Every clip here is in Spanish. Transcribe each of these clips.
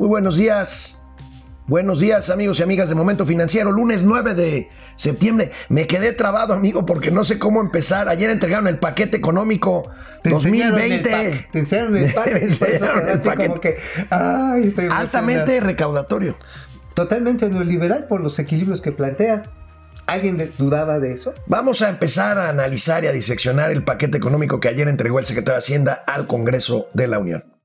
Muy buenos días. Buenos días amigos y amigas de Momento Financiero, lunes 9 de septiembre. Me quedé trabado amigo porque no sé cómo empezar. Ayer entregaron el paquete económico 2020. Te enseñaron el paquete. Altamente recaudatorio. Totalmente neoliberal por los equilibrios que plantea. ¿Alguien dudaba de eso? Vamos a empezar a analizar y a diseccionar el paquete económico que ayer entregó el secretario de Hacienda al Congreso de la Unión.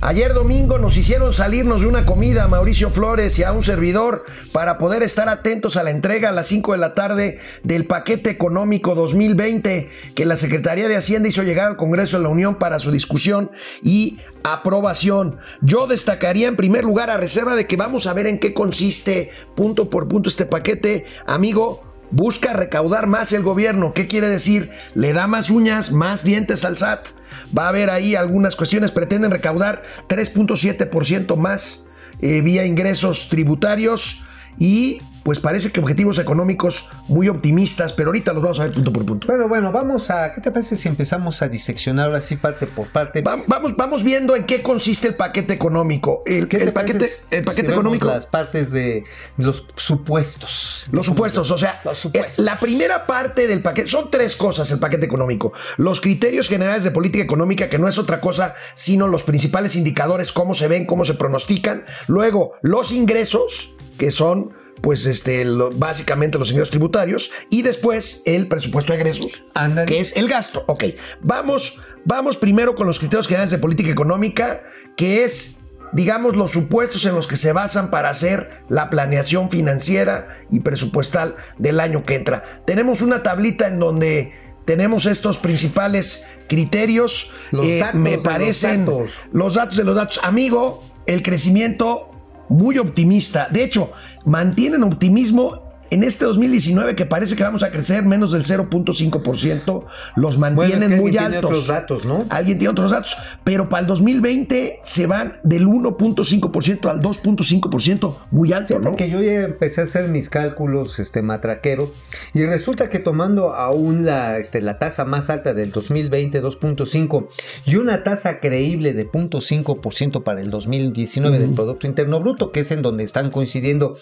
Ayer domingo nos hicieron salirnos de una comida a Mauricio Flores y a un servidor para poder estar atentos a la entrega a las 5 de la tarde del paquete económico 2020 que la Secretaría de Hacienda hizo llegar al Congreso de la Unión para su discusión y aprobación. Yo destacaría en primer lugar a reserva de que vamos a ver en qué consiste punto por punto este paquete, amigo. Busca recaudar más el gobierno. ¿Qué quiere decir? Le da más uñas, más dientes al SAT. Va a haber ahí algunas cuestiones. Pretenden recaudar 3.7% más eh, vía ingresos tributarios y pues parece que objetivos económicos muy optimistas, pero ahorita los vamos a ver punto por punto. Pero bueno, vamos a, ¿qué te parece si empezamos a diseccionar así parte por parte? vamos, vamos viendo en qué consiste el paquete económico. El, el paquete, el paquete económico. Las partes de los supuestos. Los supuestos, o sea, Los supuestos. eh, la primera parte del paquete, son tres cosas el paquete económico. Los criterios generales de política económica, que no es otra cosa, sino los principales indicadores, cómo se ven, cómo se pronostican. Luego, los ingresos, que son pues este, lo- básicamente los ingresos tributarios y después el presupuesto de egresos, que es el gasto. Ok, vamos, vamos primero con los criterios generales de política económica, que es, digamos, los supuestos en los que se basan para hacer la planeación financiera y presupuestal del año que entra. Tenemos una tablita en donde tenemos estos principales criterios. Los datos me los parecen datos. los datos de los datos. Amigo, el crecimiento muy optimista. De hecho, mantienen optimismo en este 2019 que parece que vamos a crecer menos del 0.5%. Los Bueno, es mantienen que muy alguien tiene altos. otros datos, ¿no? Alguien tiene otros datos. Pero para el 2020 se van del 1.5% al 2.5%. Muy alto, ¿no? que yo ya empecé a hacer mis cálculos este, matraqueros y resulta que tomando aún la, este, la tasa más alta del 2020, 2.5, y una tasa creíble de 0.5% para el 2019 del Producto Interno Bruto, que es en donde están coincidiendo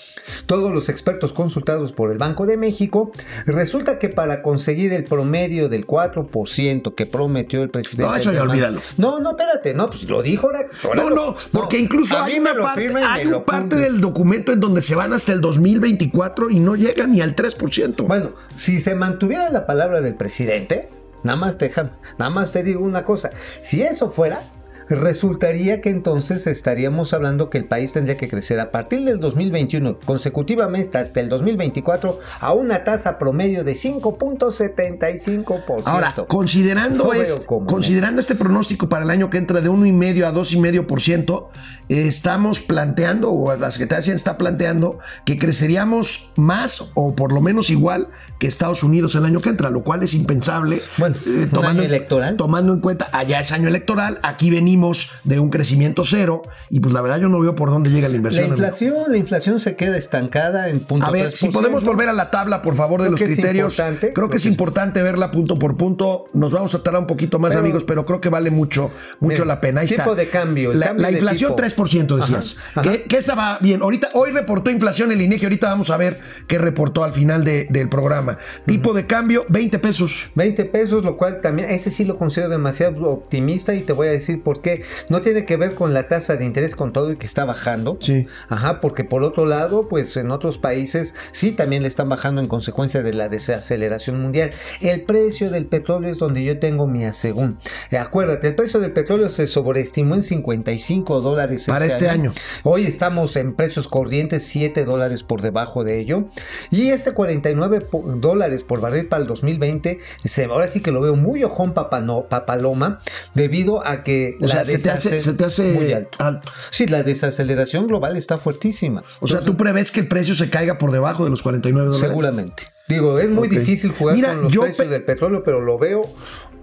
todos los expertos consultados por el Banco de México, resulta que para conseguir el promedio del 4% que prometió el presidente... No, eso ya olvídalo. No, no, espérate, no, pues lo dijo ahora. ahora No, no, porque incluso a hay mí una parte, hay parte del documento en donde se van hasta el 2024 y no llegan ni al 3%. Bueno, si se mantuviera la palabra del presidente, nada más déjame, nada más te digo una cosa, si eso fuera, resultaría que entonces estaríamos hablando que el país tendría que crecer a partir del 2021 consecutivamente hasta el 2024 a una tasa promedio de 5.75%. Ahora, considerando, este, considerando este pronóstico para el año que entra de 1,5 a 2,5%, eh, estamos planteando, o la Secretaría de Hacienda está planteando, que creceríamos más o por lo menos igual que Estados Unidos el año que entra, lo cual es impensable. Bueno, ¿un año electoral? Tomando en cuenta, allá es año electoral, aquí venimos de un crecimiento cero, y pues la verdad yo no veo por dónde llega la la inversión. amigo. inflación, la inflación se queda estancada en punto A ver, si podemos volver a la tabla, por favor, de los criterios. Creo creo que es importante verla punto por punto. Nos vamos a tardar un poquito más, Pero- amigos, pero creo que vale mucho, mucho Mira, la pena. Ahí tipo está. de cambio, La, cambio la de inflación tipo. 3%, decías. Ajá, ajá. Que, que esa va bien. Ahorita, hoy reportó inflación el INEGI. Ahorita vamos a ver qué reportó al final de- del programa. Tipo de cambio, 20 pesos. 20 pesos, lo cual también, ese sí lo considero demasiado optimista y te voy a decir por qué. No tiene que ver con la tasa de interés con todo y que está bajando. Sí. Ajá, porque por otro lado, pues en otros países sí también le están bajando en consecuencia de la desaceleración mundial. El precio del petróleo es donde yo tengo mi asegún. Acuérdate, el precio del petróleo se sobreestimó en 55 dólares Para este año. Hoy estamos en precios corrientes 7 dólares por debajo de ello. Y este 49 po- dólares por barril para el 2020, se, ahora sí que lo veo muy ojón papano- papaloma, debido a que O sea, se te hace, desace- se te hace muy alto. alto. Sí, la desaceleración global está fuertísima. O sea, ¿tú prevés que el precio se caiga por debajo de los 49 dólares? Seguramente. Digo, es muy difícil jugar Mira, con los yo precios pe- del petróleo, pero lo veo,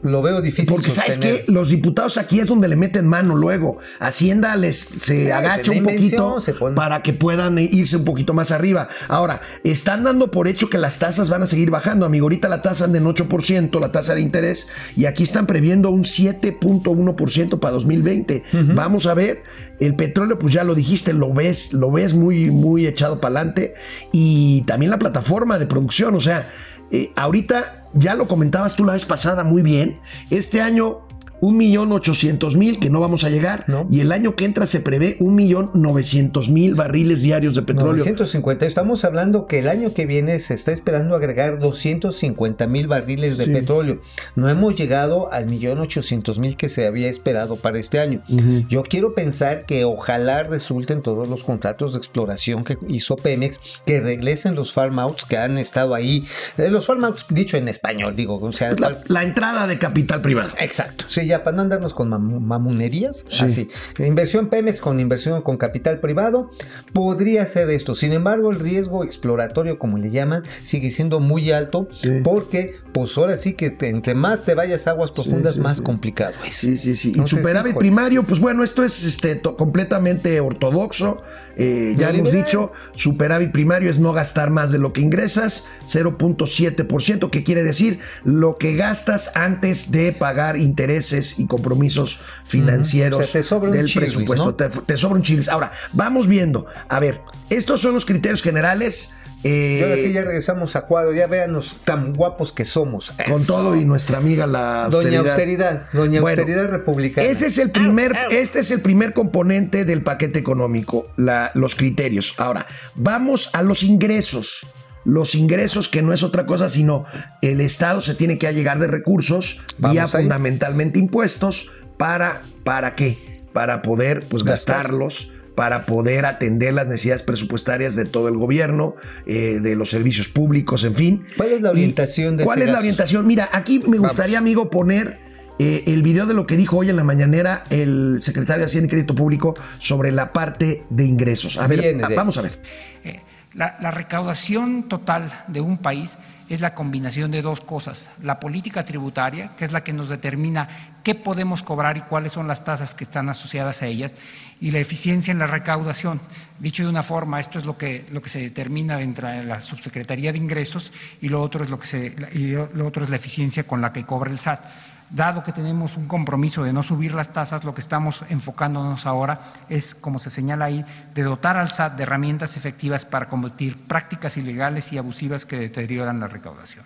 lo veo difícil. Porque sabes que los diputados aquí es donde le meten mano luego. Hacienda les se Sí, agacha un poquito pone- para que puedan irse un poquito más arriba. Ahora, están dando por hecho que las tasas van a seguir bajando. Amigo, ahorita la tasa anda en 8%, la tasa de interés, y aquí están previendo un 7.1% para 2020. Vamos a ver, el petróleo, pues ya lo dijiste, lo ves, lo ves muy, muy echado para adelante. Y también la plataforma de producción, o sea, eh, ahorita ya lo comentabas tú la vez pasada muy bien. Este año, un millón ochocientos mil, que no vamos a llegar. No. Y el año que entra se prevé un millón novecientos mil barriles diarios de petróleo. 950. Estamos hablando que el año que viene se está esperando agregar 250 mil barriles de Sí. petróleo. No hemos llegado al millón ochocientos mil que se había esperado para este año. Yo quiero pensar que ojalá resulten todos los contratos de exploración que hizo Pemex, que regresen los farm outs que han estado ahí. Eh, Los farm outs, dicho en español, digo, o sea, La, la entrada de capital privado. Exacto. Sí, ya para no andarnos con mam- mamonerías. Sí. Así. Inversión Pemex con inversión con capital privado podría ser esto. Sin embargo, el riesgo exploratorio, como le llaman, sigue siendo muy alto Sí. porque, pues ahora sí que te- entre más te vayas a aguas profundas, sí, más complicado es. Sí, sí, sí. Y superávit primario, pues bueno, esto es este, completamente ortodoxo. Eh, ya hemos dicho, superávit primario es no gastar más de lo que ingresas, 0.7%, que quiere decir lo que gastas antes de pagar intereses y compromisos financieros O sea, te sobra del chilis, presupuesto. ¿no? Te, te sobra un chiles. Ahora, vamos viendo. A ver, estos son los criterios generales. eh, Y ahora sí ya regresamos a cuadro, ya véanos tan guapos que somos. con Eso. todo y nuestra amiga la Doña Austeridad, Doña Bueno, Austeridad Republicana. Ese es el primer, este es el primer componente del paquete económico, la- los criterios. Ahora, vamos a los ingresos. Los ingresos, que no es otra cosa, sino el Estado se tiene que allegar de recursos Vamos vía ahí. fundamentalmente impuestos. ¿Para, para qué? Para poder pues, Gastar. gastarlos, para poder atender las necesidades presupuestarias de todo el gobierno, eh, de los servicios públicos, en fin. ¿Cuál es la orientación de ¿Cuál es la orientación? Mira, aquí me gustaría, amigo, poner eh, el video de lo que dijo hoy en la mañanera el secretario de Hacienda y Crédito Público sobre la parte de ingresos. A ver, a- vamos a ver. Eh, La, recaudación total de un país es la combinación de dos cosas. La política tributaria, que es la que nos determina qué podemos cobrar y cuáles son las tasas que están asociadas a ellas, y la eficiencia en la recaudación. Dicho de una forma, esto es lo que, lo que se determina dentro de la Subsecretaría de Ingresos y lo otro es lo que se, y lo otro es la eficiencia con la que cobra el SAT. Dado que tenemos un compromiso de no subir las tasas, lo que estamos enfocándonos ahora es, como se señala ahí, de dotar al SAT de herramientas efectivas para combatir prácticas ilegales y abusivas que deterioran la recaudación.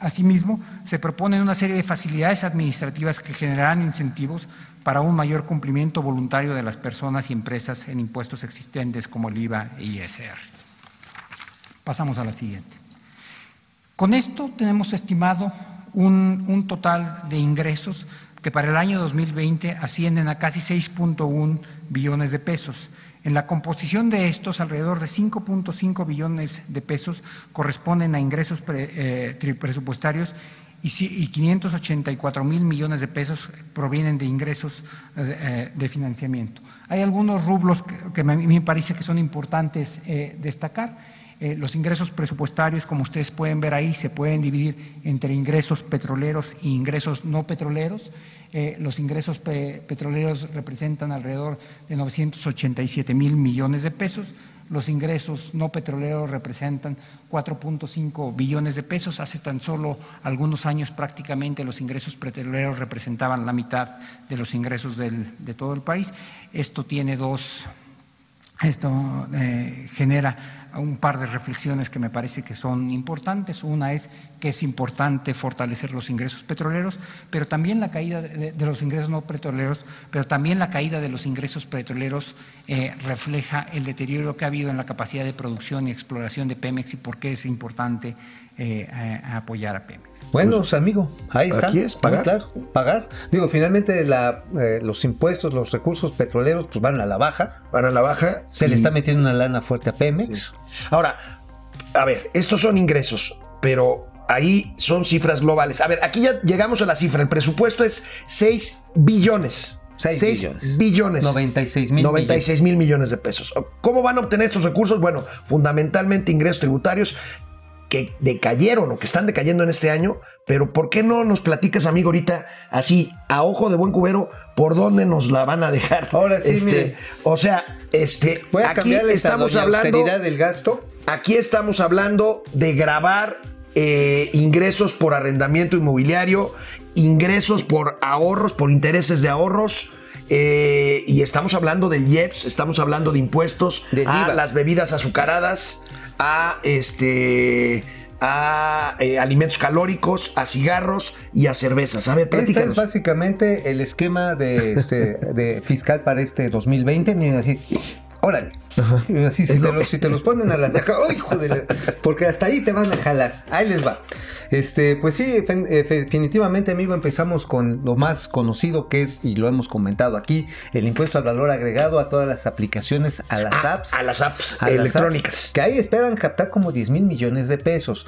Asimismo, se proponen una serie de facilidades administrativas que generarán incentivos para un mayor cumplimiento voluntario de las personas y empresas en impuestos existentes como el IVA e ISR. Pasamos a la siguiente. Con esto tenemos estimado un, total de ingresos que para el año 2020 ascienden a casi 6.1 billones de pesos. En la composición de estos, alrededor de 5.5 billones de pesos corresponden a ingresos pre- eh, presupuestarios y, si- y 584 mil millones de pesos provienen de ingresos eh, eh, de financiamiento. Hay algunos rublos que, me parece que son importantes eh, destacar. Eh, los ingresos presupuestarios, como ustedes pueden ver ahí, se pueden dividir entre ingresos petroleros e ingresos no petroleros. Eh, los ingresos pe- petroleros representan alrededor de 987 mil millones de pesos. Los ingresos no petroleros representan 4.5 billones de pesos. Hace tan solo algunos años prácticamente los ingresos petroleros representaban la mitad de los ingresos del- de todo el país. Esto tiene dos, esto eh, genera un par de reflexiones que me parece que son importantes. Una es que es importante fortalecer los ingresos petroleros, pero también la caída de, de los ingresos no petroleros, pero también la caída de los ingresos petroleros eh, refleja el deterioro que ha habido en la capacidad de producción y exploración de Pemex y por qué es importante eh, a- a apoyar a Pemex. Bueno, pues, amigo, ahí está. Aquí es Muy pagar. claro, pagar. Digo, finalmente la, eh, los impuestos, los recursos petroleros, pues van a la baja. Van a la baja. Se le está metiendo una lana fuerte a Pemex. Ahora, a ver, estos son ingresos, pero ahí son cifras globales. A ver, aquí ya llegamos a la cifra. El presupuesto es 6 billones. Seis 6 billones. billones. 96 mil 96 mil millones de pesos. ¿Cómo van a obtener estos recursos? Bueno, fundamentalmente ingresos tributarios que decayeron o que están decayendo en este año, pero ¿por qué no nos platicas, amigo, ahorita así, a ojo de buen cubero, por dónde nos la van a dejar? Ahora sí, Este, mire. O sea, este, Voy a aquí estamos hablando, del gasto. aquí estamos hablando de grabar eh, ingresos por arrendamiento inmobiliario, ingresos por ahorros, por intereses de ahorros. eh, y estamos hablando del IEPS, estamos hablando de impuestos Del a las bebidas azucaradas, a este a eh, alimentos calóricos, a cigarros y a cervezas. A ver, Este es básicamente el esquema de, este, de fiscal para este 2020. Miren así, órale. Así, si, te lo si te los ponen a la saca, ¡ay, hijo de la- Porque hasta ahí te van a jalar. Ahí les va. Este, pues sí, eh, definitivamente, amigo, empezamos con lo más conocido que es, y lo hemos comentado aquí, el impuesto al valor agregado a todas las aplicaciones, a las Ah, apps. a las apps a las electrónicas. apps, que ahí esperan captar como 10 mil millones de pesos.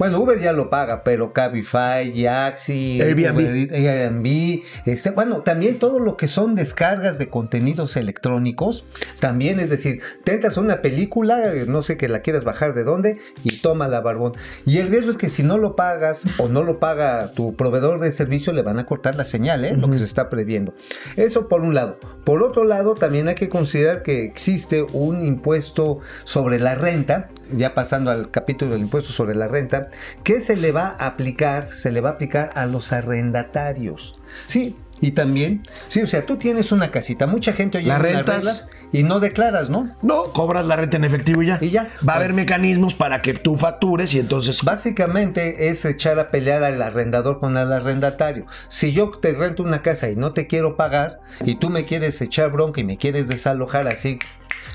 Bueno, Uber ya lo paga, pero Cabify, Yaxi, Airbnb. Uber Airbnb, este, bueno, también todo lo que son descargas de contenidos electrónicos, también es decir, te entras a una película, eh, no sé que la quieras bajar de dónde, y toma la barbón. Y el riesgo es que si no lo pagas o no lo paga tu proveedor de servicio, le van a cortar la señal, ¿eh? lo que se está previendo. Eso por un lado. Por otro lado, también hay que considerar que existe un impuesto sobre la renta, ya pasando al capítulo del impuesto sobre la renta, que se le va a aplicar, se le va a aplicar a los arrendatarios. Sí, y también, sí, o sea, tú tienes una casita, mucha gente oye Las rentas. regla y no declaras, ¿no? No, cobras la renta en efectivo y ya. Y ya. Va a haber mecanismos para que tú factures y entonces Básicamente es echar a pelear al arrendador con el arrendatario. Si yo te rento una casa y no te quiero pagar y tú me quieres echar bronca y me quieres desalojar así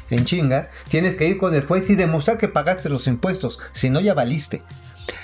en chinga, tienes que ir con el juez y demostrar que pagaste los impuestos, si no ya valiste.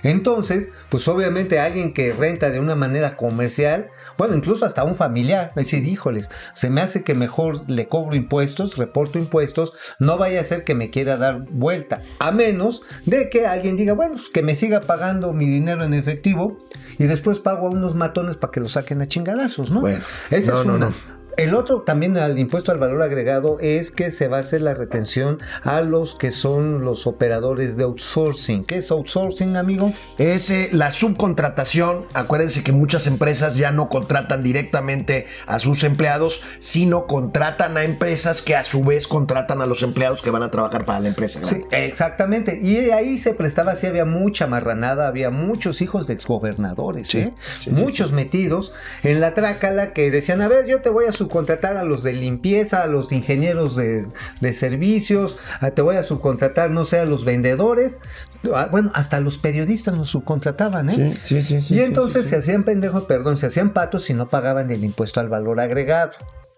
Entonces, pues obviamente alguien que renta de una manera comercial, bueno, incluso hasta un familiar, decir, híjoles, se me hace que mejor le cobro impuestos, reporto impuestos, no vaya a ser que me quiera dar vuelta, a menos de que alguien diga, bueno, pues que me siga pagando mi dinero en efectivo y después pago a unos matones para que lo saquen a chingadazos, ¿no? Bueno, Esa no, es no, una. no. El otro también al impuesto al valor agregado es que se va a hacer la retención a los que son los operadores de outsourcing. ¿Qué es outsourcing, amigo? es eh, la subcontratación. Acuérdense que muchas empresas ya no contratan directamente a sus empleados, sino contratan a empresas que a su vez contratan a los empleados que van a trabajar para la empresa. Sí, exactamente. Y ahí se prestaba, sí, había mucha marranada, había muchos hijos de exgobernadores, Sí, ¿eh? sí, muchos metidos en la trácala que decían, a ver, yo te voy a subcontratar a los de limpieza, a los ingenieros de, de servicios, a- te voy a subcontratar, no sé, a los vendedores. Ah, Bueno, hasta los periodistas nos subcontrataban, ¿eh? Sí, sí, sí. sí, y entonces sí, se hacían pendejos, perdón, se hacían patos si no pagaban el impuesto al valor agregado.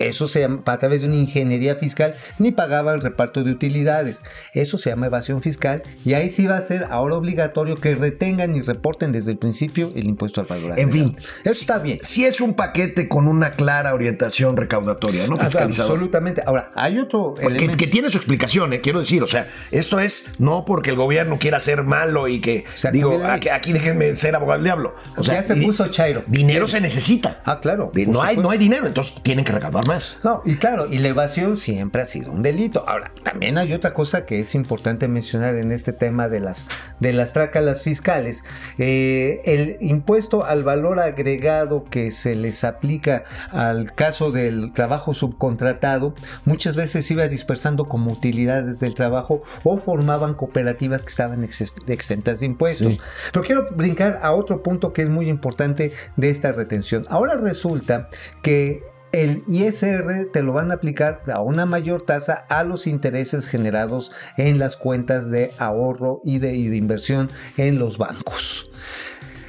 Eso se llama a través de una ingeniería fiscal, ni pagaban reparto de utilidades. Eso se llama evasión fiscal y ahí sí va a ser ahora obligatorio que retengan y reporten desde el principio el impuesto al valor En fin, eso si- está bien. Si es un paquete con una clara orientación recaudatoria, ¿no? Ah, Fiscalizador. Absolutamente. Ahora, hay otro Que, tiene su explicación, eh, quiero decir, o sea, esto es no porque el gobierno quiera ser malo y que, Se digo, acomode ahí. aquí, aquí déjenme ser abogado del diablo. O sea, ya se puso Chairo. dinero se necesita. Ah, claro. No, hay, no hay dinero, entonces tienen que recaudar más. No, y claro, y la evasión siempre ha sido un delito. Ahora, también hay otra cosa que es importante mencionar en este tema de las, de las trácalas fiscales. Eh, el impuesto al valor agregado que se les aplica al caso del trabajo subcontratado, muchas veces iba dispersando como utilidades del trabajo o formaban cooperativas que estaban ex- exentas de impuestos. Sí. Pero quiero brincar a otro punto que es muy importante de esta retención. Ahora resulta que el ISR te lo van a aplicar a una mayor tasa a los intereses generados en las cuentas de ahorro y de, y de inversión en los bancos.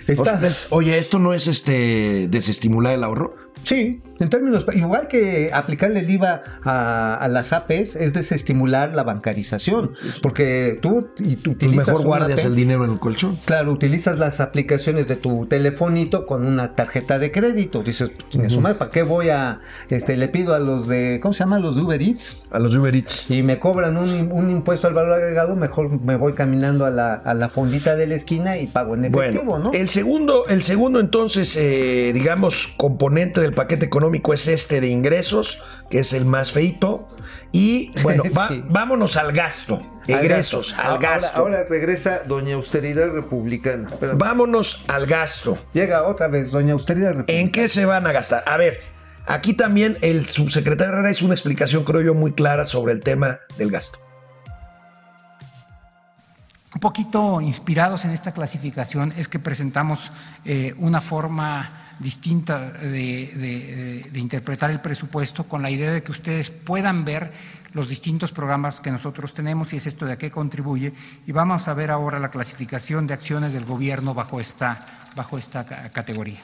Está- oye, ¿esto no es este desestimular el ahorro? Sí, en términos, igual que aplicarle el IVA a, a las APs es desestimular la bancarización, porque tú, y tú Pues utilizas mejor una guardias AP, el dinero en el colchón. Claro, utilizas las aplicaciones de tu telefonito con una tarjeta de crédito. Dices, "Chingue su madre, ¿para qué voy a, este, le pido a los de, ¿cómo se llama? Los de Uber Eats A los Uber Eats. y me cobran un, un impuesto al valor agregado, mejor me voy caminando a la, a la fondita de la esquina y pago en efectivo, Bueno, ¿no? el segundo, el segundo entonces, eh, digamos, componente del paquete económico es este de ingresos, que es el más feito. Y bueno, va- Sí. vámonos al gasto. Egresos, al Ahora- gasto. Ahora, regresa Doña Austeridad Republicana. Espérame. Vámonos al gasto. Llega otra vez Doña Austeridad Republicana. ¿En qué se van a gastar? A ver, aquí también el subsecretario Herrera hizo una explicación, creo yo, muy clara sobre el tema del gasto. Un poquito inspirados en esta clasificación es que presentamos eh, una forma distinta de, interpretar el presupuesto con la idea de que ustedes puedan ver los distintos programas que nosotros tenemos y es esto de a qué contribuye. Y vamos a ver ahora la clasificación de acciones del gobierno bajo esta, bajo esta ca- categoría.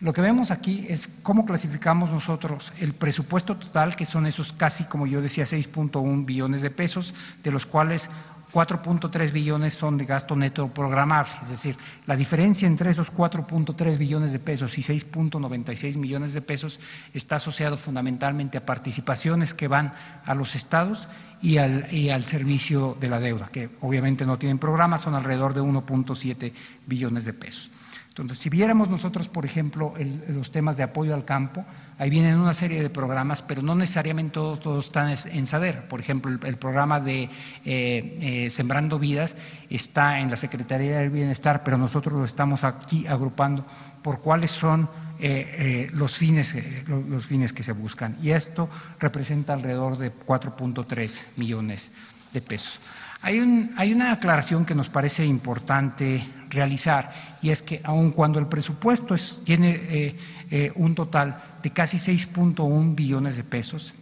Lo que vemos aquí es cómo clasificamos nosotros el presupuesto total, que son esos casi, como yo decía, 6.1 billones de pesos, de los cuales 4.3 billones son de gasto neto programable. Es decir, la diferencia entre esos 4.3 billones de pesos y 6.96 millones de pesos está asociado fundamentalmente a participaciones que van a los estados y al, servicio de la deuda, que obviamente no tienen programa, son alrededor de 1.7 billones de pesos. Entonces, si viéramos nosotros, por ejemplo, los temas de apoyo al campo, ahí vienen una serie de programas, pero no necesariamente todos, están es- en SADER. Por ejemplo, el, programa de eh, eh, Sembrando Vidas está en la Secretaría del Bienestar, pero nosotros lo estamos aquí agrupando por cuáles son eh, eh, los, fines, eh, lo- los fines que se buscan. Y esto representa alrededor de 4.3 millones de pesos. Hay, un- hay una aclaración que nos parece importante realizar y es que aun cuando el presupuesto es- tiene eh, eh, un total de casi 6.1 billones de pesos,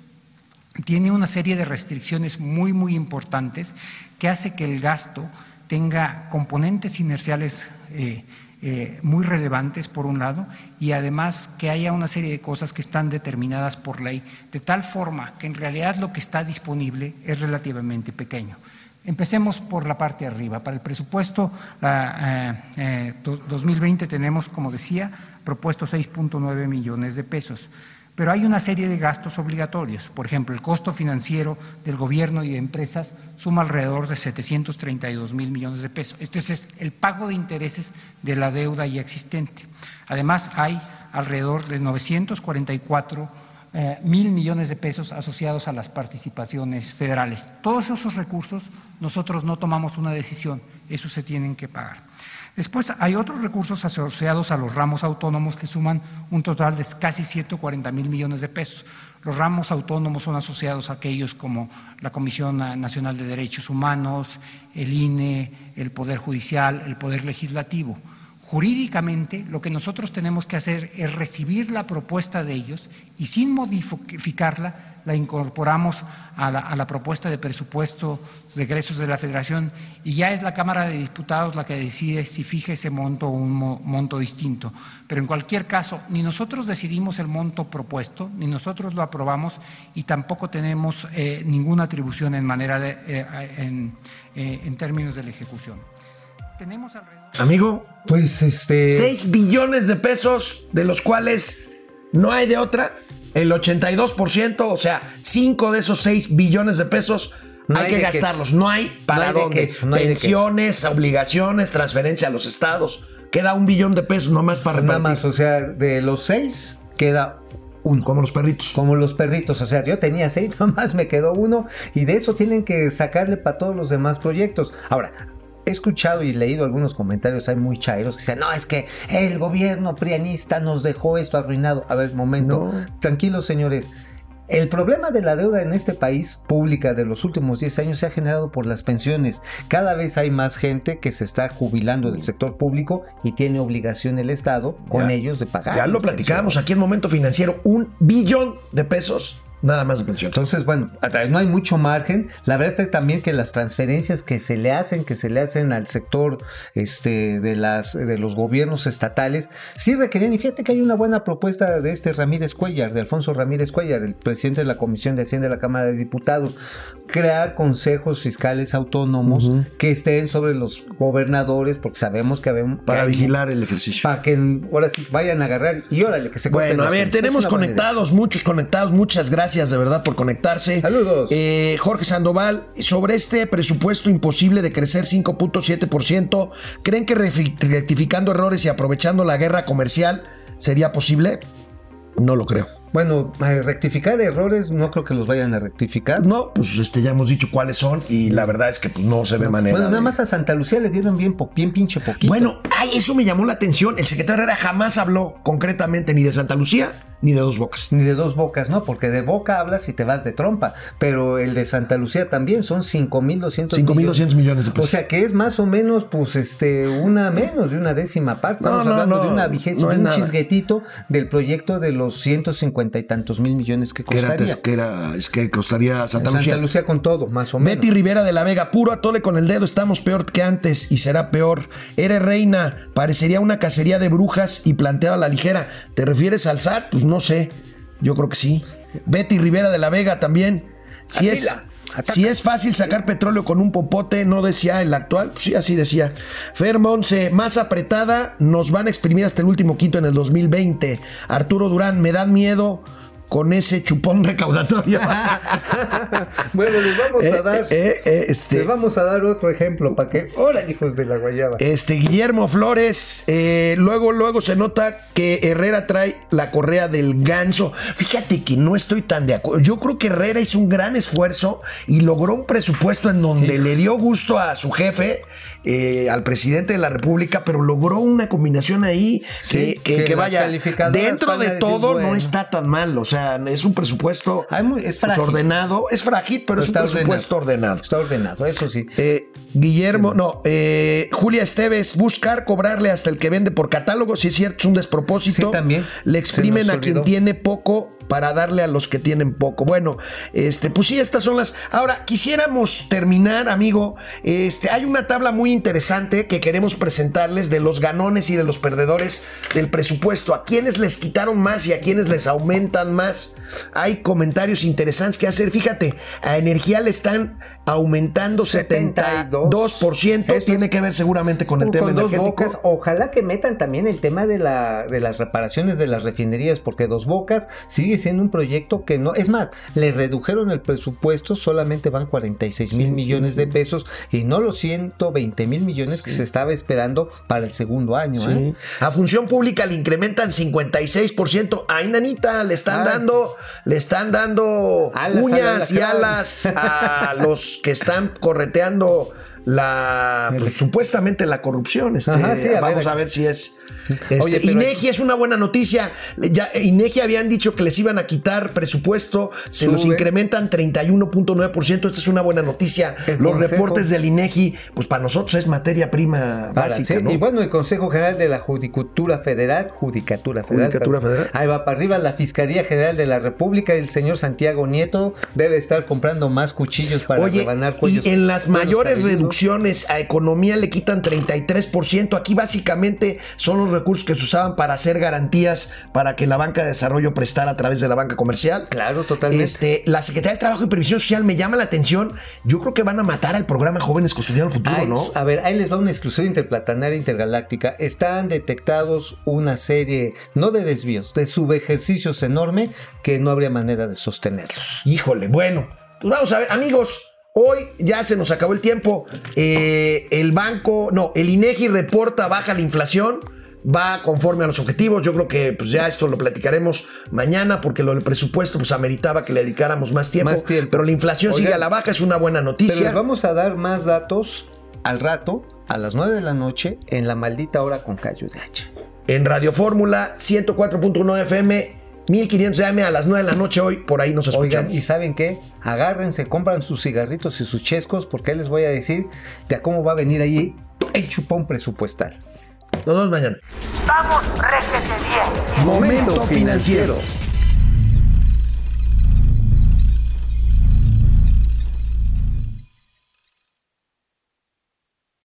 tiene una serie de restricciones muy, muy importantes que hace que el gasto tenga componentes inerciales eh, muy relevantes, por un lado, y además que haya una serie de cosas que están determinadas por ley, de tal forma que en realidad lo que está disponible es relativamente pequeño. Empecemos por la parte de arriba. Para el presupuesto la, eh, eh, do- 2020 tenemos, como decía, propuesto 6.9 millones de pesos. Pero hay una serie de gastos obligatorios. Por ejemplo, el costo financiero del gobierno y de empresas suma alrededor de 732 mil millones de pesos. Este es el pago de intereses de la deuda ya existente. Además, hay alrededor de 944 eh, mil millones de pesos asociados a las participaciones federales. Todos esos recursos nosotros no tomamos una decisión, esos se tienen que pagar. Después hay otros recursos asociados a los ramos autónomos que suman un total de casi 140 mil millones de pesos. Los ramos autónomos son asociados a aquellos como la Comisión Nacional de Derechos Humanos, el INE, el Poder Judicial, el Poder Legislativo. Jurídicamente, lo que nosotros tenemos que hacer es recibir la propuesta de ellos y sin modificarla, la incorporamos a la, propuesta de presupuesto de egresos de la Federación y ya es la Cámara de Diputados la que decide si fija ese monto o un mo- monto distinto. Pero en cualquier caso, ni nosotros decidimos el monto propuesto, ni nosotros lo aprobamos y tampoco tenemos eh, ninguna atribución en manera de, eh, eh, en términos de la ejecución. Tenemos alrededor Amigo, Pues este. 6 billones de pesos, de los cuales no hay de otra. El 82%, o sea, 5 de esos 6 billones de pesos No hay, hay que gastarlos. No hay para No hay dónde. no Pensiones, obligaciones, transferencia a los estados. Queda un billón de pesos nomás para Nada repartir. más, o sea, de los seis queda uno. Como los perritos. Como los perritos, o sea, yo tenía seis, nomás me quedó uno y de eso tienen que sacarle para todos los demás proyectos. Ahora, he escuchado y leído algunos comentarios, hay muy chairos que dicen, no, es que el gobierno prianista nos dejó esto arruinado. A ver, momento, No. tranquilos señores. El problema de la deuda en este país pública de los últimos 10 años se ha generado por las pensiones. Cada vez hay más gente que se está jubilando del sector público y tiene obligación el Estado con Ya. ellos de pagar. Ya lo platicábamos aquí en Momento Financiero. Un billón de pesos nada más de pensión. Entonces, bueno, no hay mucho margen. La verdad es que también que las transferencias que se le hacen, que se le hacen al sector este, de, las, de los gobiernos estatales, sí requerían. Y fíjate que hay una buena propuesta de este Ramírez Cuellar, de Alfonso Ramírez Cuellar, el presidente de la Comisión de Hacienda de la Cámara de Diputados, crear consejos fiscales autónomos que estén sobre los gobernadores, porque sabemos que habemos. Para que hay- vigilar el ejercicio. Para que ahora sí vayan a agarrar y órale, que se Bueno, a ver, tenemos conectados, muchos conectados. Muchas gracias de verdad por conectarse. Saludos. Eh, Jorge Sandoval, sobre este presupuesto imposible de crecer 5.7%, ¿creen que rectificando errores y aprovechando la guerra comercial sería posible? No lo creo. Bueno, eh, rectificar errores no creo que los vayan a rectificar. No, pues este, ya hemos dicho cuáles son y la verdad es que pues, no se ve manera. Bueno, nada de- más a Santa Lucía le dieron bien, bien pinche poquito. Bueno, ay, eso me llamó la atención. El secretario Herrera jamás habló concretamente ni de Santa Lucía ni de Dos Bocas. Ni de dos bocas, no, porque de boca hablas y te vas de trompa. Pero el de Santa Lucía también son 5.200 5.200 millones de O pesos. sea que es más o menos, pues, este, una menos de una décima parte. No, Estamos no, hablando no, de una vigésima, un nada. chisguetito del proyecto de los 150 y tantos mil millones que que era, costaría. que era- es que costaría Santa, Santa Lucía. Lucía. con todo, más o menos. Betty Rivera de la Vega, puro atole con el dedo, estamos peor que antes y será peor. Eres reina, parecería una cacería de brujas y planteado a la ligera. ¿Te refieres al SAT? Pues no sé, yo creo que sí. Betty Rivera de la Vega también. Si es, ataca. si es fácil sacar petróleo con un popote, no decía el actual, pues sí, así decía. Fer Monse, más apretada, nos van a exprimir hasta el último quinto en el 2020. Arturo Durán, me dan miedo con ese chupón recaudatorio. bueno, les vamos Eh, a dar. eh, eh, este, Les vamos a dar otro ejemplo para que. ¡Ahora, hijos de la guayaba! Este Guillermo Flores, eh, luego, luego se nota que Herrera trae la correa del ganso. Fíjate que no estoy tan de acuerdo. Yo creo que Herrera hizo un gran esfuerzo y logró un presupuesto en donde le dio gusto a su jefe, eh, al presidente de la República, pero logró una combinación ahí Sí, que, que- que que las vaya. Dentro de decir, todo no está tan mal. O sea, es un presupuesto muy- es pues, ordenado. Es frágil, pero, es un presupuesto ordenado. Está ordenado, eso sí. Eh, Guillermo, no, eh, Julia Esteves, buscar cobrarle hasta el que vende por catálogo, si es cierto, es un despropósito. Sí, también. Le exprimen a quien tiene poco para darle a los que tienen poco. Bueno, este, pues sí, estas son las. Ahora, quisiéramos terminar, amigo. Este, hay una tabla muy interesante que queremos presentarles de los ganones y de los perdedores del presupuesto. A quienes les quitaron más y a quienes les aumentan más. Hay comentarios interesantes que hacer. Fíjate, a energía le están aumentando 72%. Esto Tiene es- que ver seguramente con el tema con dos energético. bocas. Ojalá que metan también el tema de, la, de las reparaciones de las refinerías, porque dos bocas sigue siendo un proyecto que no. Es más, le redujeron el presupuesto, solamente van 46 mil millones de pesos y no los 120 mil millones que se estaba esperando para el segundo año. Sí. ¿eh? A función pública le incrementan 56%. Ay, nanita, le están Ay. dando, le están dando Alas, uñas alas, y alas a los que están correteando la pues, supuestamente la corrupción. Este, Ajá, sí, a vamos ver. a ver si es. Este, Oye, Inegi es una buena noticia. Ya, Inegi habían dicho que les iban a quitar presupuesto, se los incrementan 31.9%. Esta es una buena noticia. El Los Consejo- reportes del Inegi, pues para nosotros es materia prima Para, básica. sí, ¿no? Y bueno, el Consejo General de la Judicatura Federal, Judicatura Federal. Judicatura. Federal. Ahí va para arriba la Fiscalía General de la República, el señor Santiago Nieto debe estar comprando más cuchillos para Oye, rebanar cuellos. y en las mayores reducciones a economía le quitan 33%. Aquí básicamente son los recursos que se usaban para hacer garantías para que la banca de desarrollo prestara a través de la banca comercial. Claro, totalmente. Este, la Secretaría del Trabajo y Previsión Social me llama la atención. Yo creo que van a matar al programa Jóvenes Construyendo el Futuro, ¿no? A ver, ahí les va una exclusión interplatanaria intergaláctica. Están detectados una serie, no de desvíos, de subejercicios enorme que no habría manera de sostenerlos. Híjole, bueno. Pues vamos a ver, amigos. Hoy ya se nos acabó el tiempo. Eh, el banco, no, el INEGI reporta baja la inflación. Va conforme a los objetivos. Yo creo que pues ya esto lo platicaremos mañana porque lo del presupuesto pues ameritaba que le dedicáramos más tiempo. Más tiempo. Pero la inflación sigue a la baja, es una buena Pero noticia. les vamos a dar más datos al rato, a las 9 de la noche, en la maldita hora con Cayo de H. En Radio Fórmula 104.1 FM, 1500 AM a las 9 de la noche hoy. Por ahí nos escuchamos. Oigan, ¿y saben qué? Agárrense, compran sus cigarritos y sus chescos, porque ahí les voy a decir de a cómo va a venir ahí el chupón presupuestal. Nos vemos mañana. Vamos, réjete bien. Momento financiero.